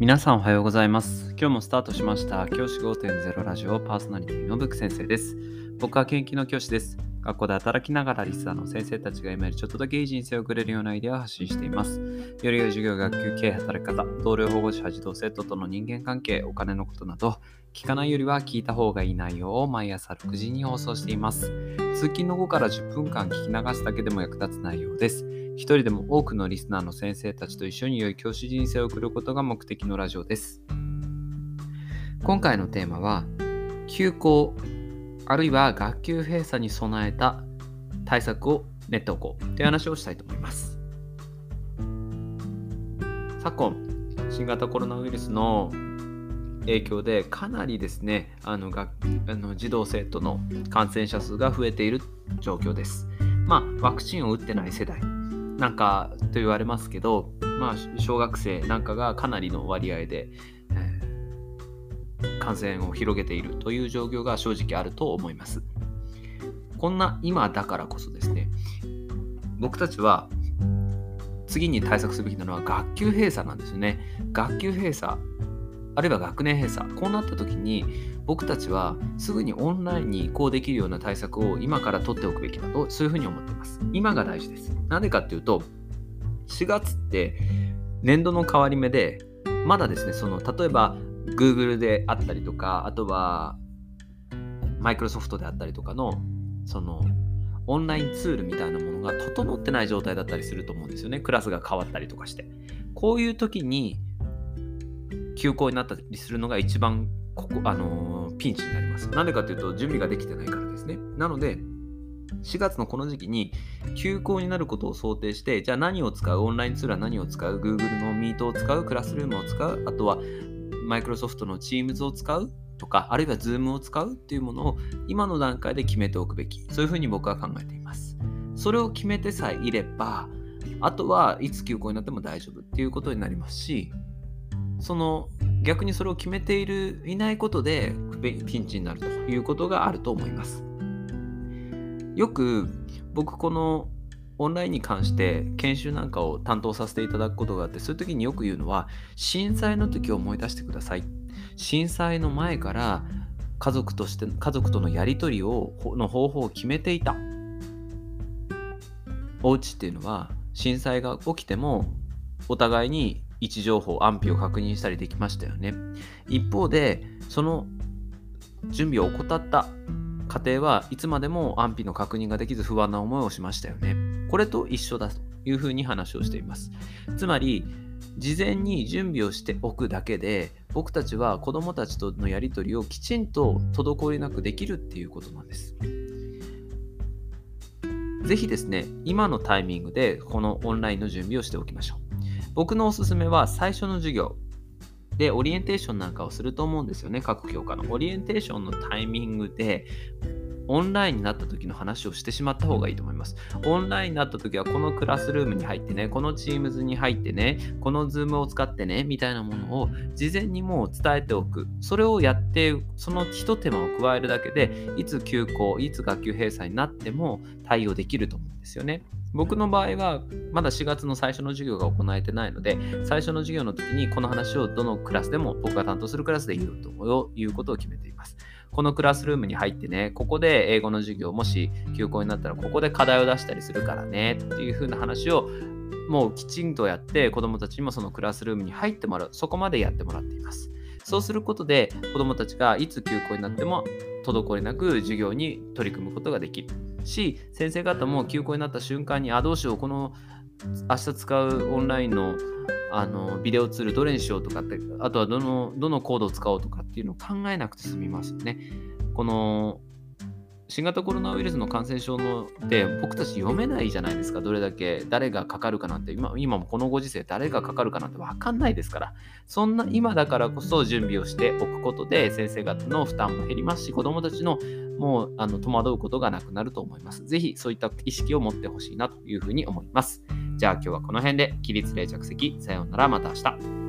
皆さんおはようございます。今日もスタートしました。教師5.0ラジオパーソナリティのブク先生です。僕は研究の教師です。学校で働きながらリスナーの先生たちが今よりちょっとだけいい人生を送れるようなアイデアを発信しています。より良い授業、学級経営、働き方、同僚保護者、児童生徒との人間関係、お金のことなど、聞かないよりは聞いた方がいい内容を毎朝6時に放送しています。通勤の後から10分間聞き流すだけでも役立つ内容です。一人でも多くのリスナーの先生たちと一緒に良い教師人生を送ることが目的のラジオです。今回のテーマは、休校、あるいは学級閉鎖に備えた対策を練っておこうという話をしたいと思います。昨今、新型コロナウイルスの影響でかなりですねあの学あの児童生徒の感染者数が増えている状況です。まあ、ワクチンを打ってない世代なんかと言われますけど、まあ、小学生なんかがかなりの割合で、え感染を広げているという状況が正直あると思います。こんな今だからこそですね、僕たちは次に対策すべきなのは学級閉鎖なんですよね。学級閉鎖、あるいは学年閉鎖、こうなった時に僕たちはすぐにオンラインに移行できるような対策を今から取っておくべきだと、そういうふうに思っています。今が大事です。なぜかっていうと、4月って年度の変わり目で、まだですね、その例えば Google であったりとか、あとは Microsoft であったりとかの、そのオンラインツールみたいなものが整ってない状態だったりすると思うんですよね。クラスが変わったりとかして。こういう時に休校になったりするのが一番ここ、あのーピンチになります。なんでかというと準備ができてないからですね。なので、4月のこの時期に休校になることを想定して、じゃあ何を使う？オンラインツールは何を使う ?Google の Meet を使う？クラスルームを使う？あとは Microsoft の Teams を使う？とか、あるいは Zoom を使う？っていうものを今の段階で決めておくべき。そういうふうに僕は考えています。それを決めてさえいれば、あとはいつ休校になっても大丈夫っていうことになりますし、その逆にそれを決めているいないことでピンチになるということがあると思います。よく僕このオンラインに関して研修なんかを担当させていただくことがあってそういう時によく言うのは震災の時を思い出してください。震災の前から家族として家族とのやり取りをの方法を決めていた。お家っていうのは震災が起きてもお互いに位置情報安否を確認したりできましたよね一方でその準備を怠った家庭はいつまでも安否の確認ができず不安な思いをしましたよね。これと一緒だというふうに話をしています。つまり、事前に準備をしておくだけで、僕たちは子どもたちとのやり取りをきちんと滞りなくできるっていうことなんです。ぜひですね、今のタイミングでこのオンラインの準備をしておきましょう。僕のおすすめは最初の授業、で、オリエンテーションなんかをすると思うんですよね、各教科の。オリエンテーションのタイミングで、オンラインになった時の話をしてしまった方がいいと思います。オンラインになった時は、このクラスルームに入ってね、この Teams に入ってね、この Zoom を使ってね、みたいなものを事前にもう伝えておく。それをやって、その一手間を加えるだけで、いつ休校、いつ学級閉鎖になっても対応できると思うんですよね。僕の場合はまだ4月の最初の授業が行われてないので最初の授業の時にこの話をどのクラスでも僕が担当するクラスで言うということを決めています。このクラスルームに入ってねここで英語の授業もし休校になったらここで課題を出したりするからねっていう風な話をもうきちんとやって子どもたちにもそのクラスルームに入ってもらうそこまでやってもらっています。そうすることで子どもたちがいつ休校になっても滞りなく授業に取り組むことができるし先生方も休校になった瞬間にあどうしようこの明日使うオンラインのあのビデオツールどれにしようとかってあとはどのどのコードを使おうとかっていうのを考えなくて済みますよね。この新型コロナウイルスの感染症ので僕たち読めないじゃないですかどれだけ誰がかかるかなんて今今もこのご時世誰がかかるかなんて分かんないですからそんな今だからこそ準備をしておくことで先生方の負担も減りますし子どもたちのもうあの戸惑うことがなくなると思います。ぜひそういった意識を持ってほしいなというふうに思います。じゃあ今日はこの辺で起立例着席さようならまた明日。